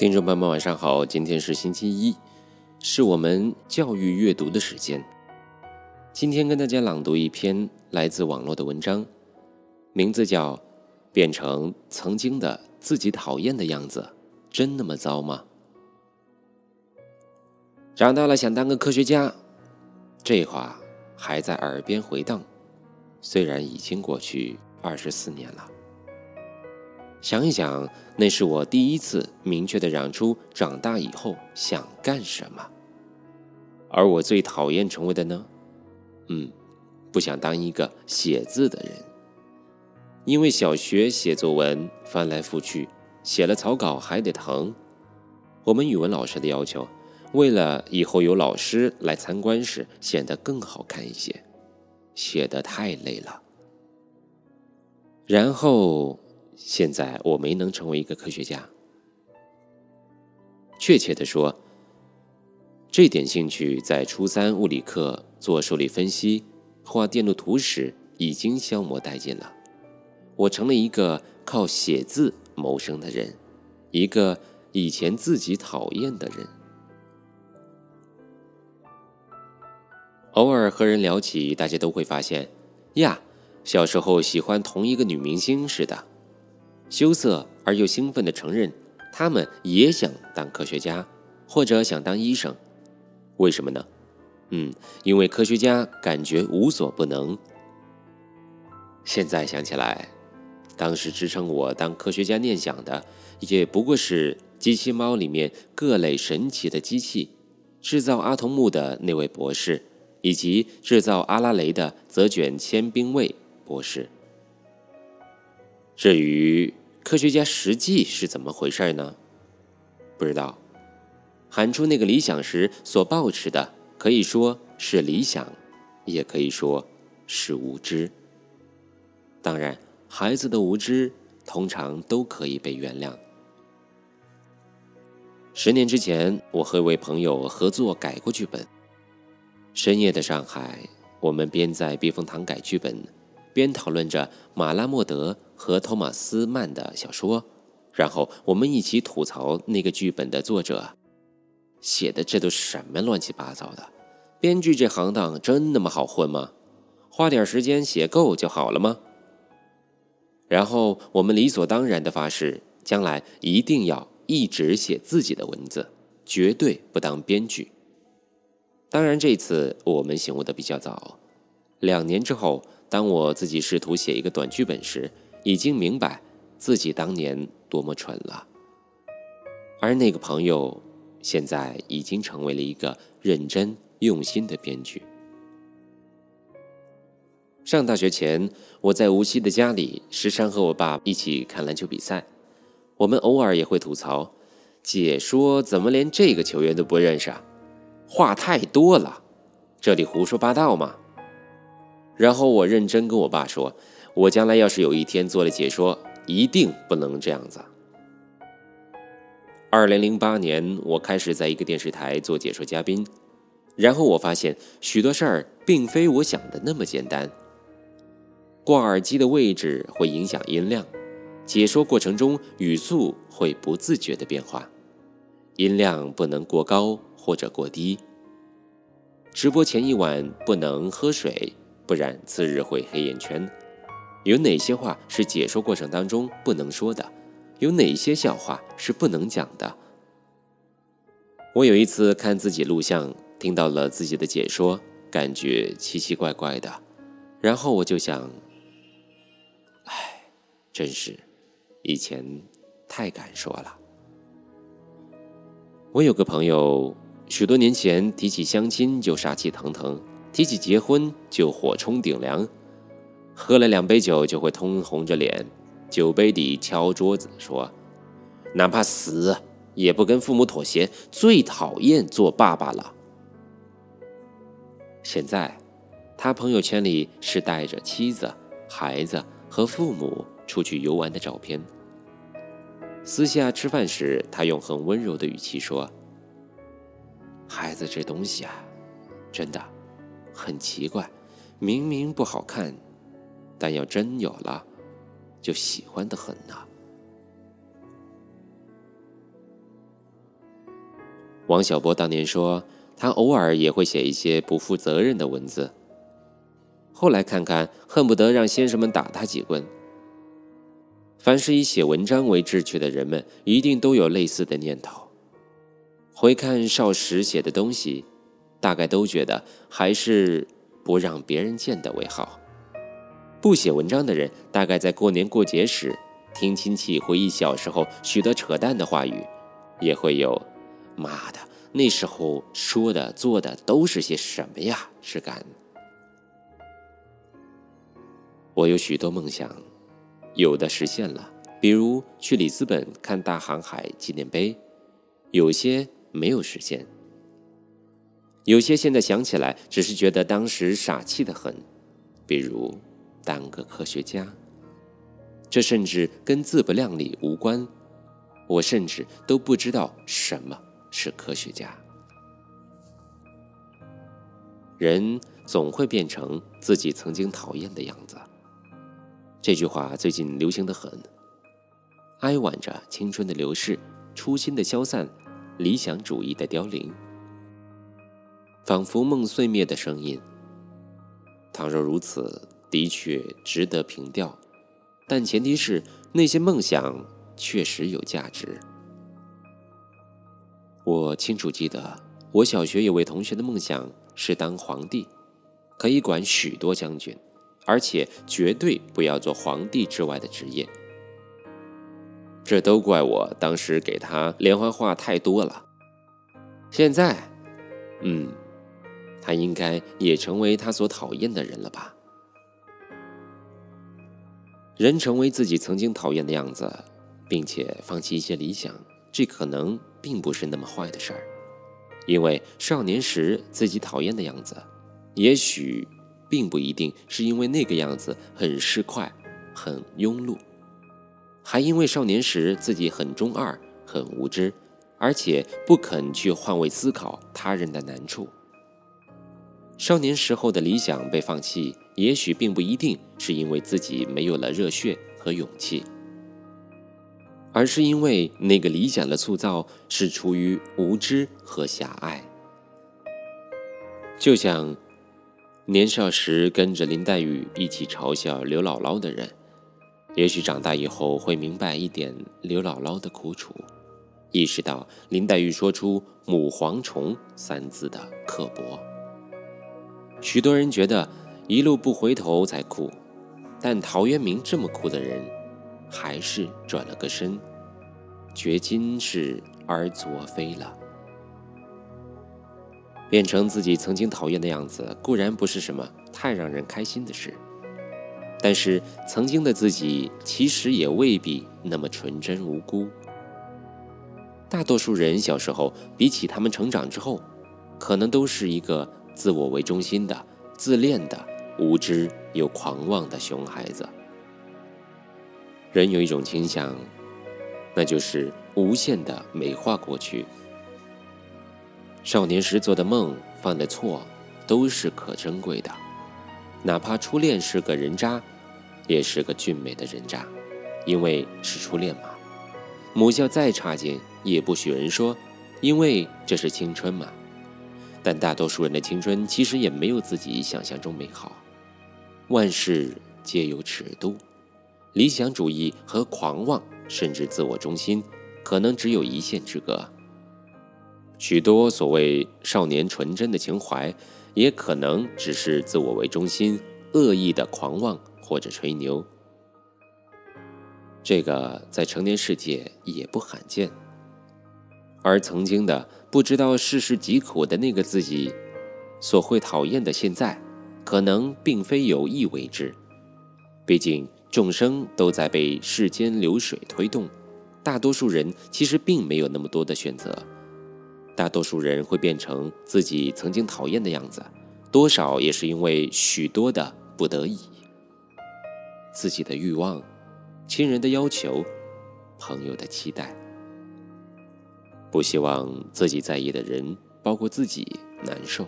听众朋友们，晚上好！今天是星期一，是我们教育阅读的时间。今天跟大家朗读一篇来自网络的文章，名字叫《变成曾经的自己讨厌的样子，真那么糟吗？》长大了想当个科学家，这话还在耳边回荡，虽然已经过去二十四年了。想一想，那是我第一次明确的嚷出长大以后想干什么。而我最讨厌成为的呢？嗯，不想当一个写字的人。因为小学写作文翻来覆去，写了草稿还得誊。我们语文老师的要求，为了以后有老师来参观时显得更好看一些，写得太累了。然后。现在我没能成为一个科学家。确切的说，这点兴趣在初三物理课做受力分析、画电路图时已经消磨殆尽了。我成了一个靠写字谋生的人，一个以前自己讨厌的人。偶尔和人聊起，大家都会发现，呀，小时候喜欢同一个女明星似的。羞涩而又兴奋地承认，他们也想当科学家，或者想当医生。为什么呢？嗯，因为科学家感觉无所不能。现在想起来，当时支撑我当科学家念想的，也不过是机器猫里面各类神奇的机器，制造阿童木的那位博士，以及制造阿拉蕾的泽卷千兵卫博士。至于……科学家实际是怎么回事呢？不知道。喊出那个理想时所抱持的，可以说是理想，也可以说是无知。当然，孩子的无知通常都可以被原谅。十年之前，我和一位朋友合作改过剧本。深夜的上海，我们边在避风塘改剧本。边讨论着马拉莫德和托马斯曼的小说，然后我们一起吐槽那个剧本的作者写的这都什么乱七八糟的。编剧这行当真那么好混吗？花点时间写够就好了吗？然后我们理所当然的发誓，将来一定要一直写自己的文字，绝对不当编剧。当然，这次我们醒悟的比较早，两年之后。当我自己试图写一个短剧本时，已经明白自己当年多么蠢了。而那个朋友，现在已经成为了一个认真用心的编剧。上大学前，我在无锡的家里，时常和我爸一起看篮球比赛。我们偶尔也会吐槽，解说怎么连这个球员都不认识啊？话太多了，这里胡说八道吗？然后我认真跟我爸说：“我将来要是有一天做了解说，一定不能这样子。”二零零八年，我开始在一个电视台做解说嘉宾，然后我发现许多事儿并非我想的那么简单。挂耳机的位置会影响音量，解说过程中语速会不自觉的变化，音量不能过高或者过低。直播前一晚不能喝水。不然次日会黑眼圈。有哪些话是解说过程当中不能说的？有哪些笑话是不能讲的？我有一次看自己录像，听到了自己的解说，感觉奇奇怪怪的。然后我就想，唉，真是以前太敢说了。我有个朋友，许多年前提起相亲就杀气腾腾。提起结婚就火冲顶梁，喝了两杯酒就会通红着脸，酒杯底敲桌子说：“哪怕死也不跟父母妥协，最讨厌做爸爸了。”现在，他朋友圈里是带着妻子、孩子和父母出去游玩的照片。私下吃饭时，他用很温柔的语气说：“孩子这东西啊，真的。”很奇怪，明明不好看，但要真有了，就喜欢的很呐。王小波当年说，他偶尔也会写一些不负责任的文字。后来看看，恨不得让先生们打他几棍。凡是以写文章为志趣的人们，一定都有类似的念头。回看少时写的东西，大概都觉得还是不让别人见的为好。不写文章的人，大概在过年过节时，听亲戚回忆小时候许多扯淡的话语，也会有“妈的，那时候说的做的都是些什么呀”之感。我有许多梦想，有的实现了，比如去里斯本看大航海纪念碑；有些没有实现，有些现在想起来只是觉得当时傻气的很，比如。当个科学家，这甚至跟自不量力无关。我甚至都不知道什么是科学家。人总会变成自己曾经讨厌的样子。这句话最近流行的很，哀婉着青春的流逝、初心的消散、理想主义的凋零，仿佛梦碎灭的声音。倘若如此。的确值得凭吊，但前提是那些梦想确实有价值。我清楚记得，我小学有位同学的梦想是当皇帝，可以管许多将军，而且绝对不要做皇帝之外的职业。这都怪我当时给他连环画太多了。现在，嗯，他应该也成为他所讨厌的人了吧？人成为自己曾经讨厌的样子，并且放弃一些理想，这可能并不是那么坏的事儿。因为少年时自己讨厌的样子，也许并不一定是因为那个样子很市侩、很庸碌，还因为少年时自己很中二、很无知，而且不肯去换位思考他人的难处。少年时候的理想被放弃，也许并不一定是因为自己没有了热血和勇气，而是因为那个理想的塑造是出于无知和狭隘。就像年少时跟着林黛玉一起嘲笑刘姥姥的人，也许长大以后会明白一点刘姥姥的苦楚，意识到林黛玉说出“母蝗虫”三字的刻薄。许多人觉得一路不回头才酷，但陶渊明这么酷的人，还是转了个身，绝今世而昨非了。变成自己曾经讨厌的样子，固然不是什么太让人开心的事，但是曾经的自己其实也未必那么纯真无辜。大多数人小时候，比起他们成长之后，可能都是一个。自我为中心的、自恋的、无知又狂妄的熊孩子。人有一种倾向，那就是无限的美化过去。少年时做的梦、犯的错，都是可珍贵的。哪怕初恋是个人渣，也是个俊美的人渣，因为是初恋嘛。母校再差劲，也不许人说，因为这是青春嘛。但大多数人的青春其实也没有自己想象中美好，万事皆有尺度，理想主义和狂妄，甚至自我中心，可能只有一线之隔。许多所谓少年纯真的情怀，也可能只是自我为中心、恶意的狂妄或者吹牛。这个在成年世界也不罕见。而曾经的不知道世事疾苦的那个自己，所会讨厌的现在，可能并非有意为之。毕竟众生都在被世间流水推动，大多数人其实并没有那么多的选择。大多数人会变成自己曾经讨厌的样子，多少也是因为许多的不得已，自己的欲望、亲人的要求、朋友的期待。不希望自己在意的人，包括自己难受。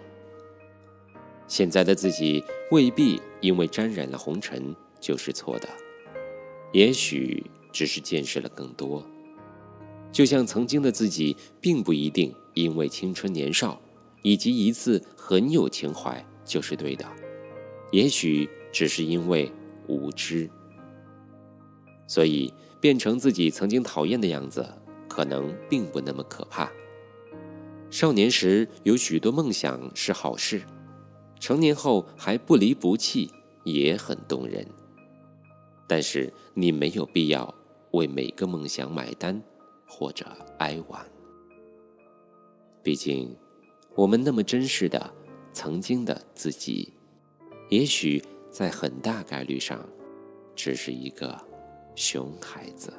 现在的自己未必因为沾染了红尘就是错的，也许只是见识了更多。就像曾经的自己，并不一定因为青春年少以及一次很有情怀就是对的，也许只是因为无知。所以，变成自己曾经讨厌的样子，可能并不那么可怕。少年时有许多梦想是好事，成年后还不离不弃也很动人。但是，你没有必要为每个梦想买单或者哀婉。毕竟，我们那么珍视的曾经的自己，也许在很大概率上，只是一个。熊孩子。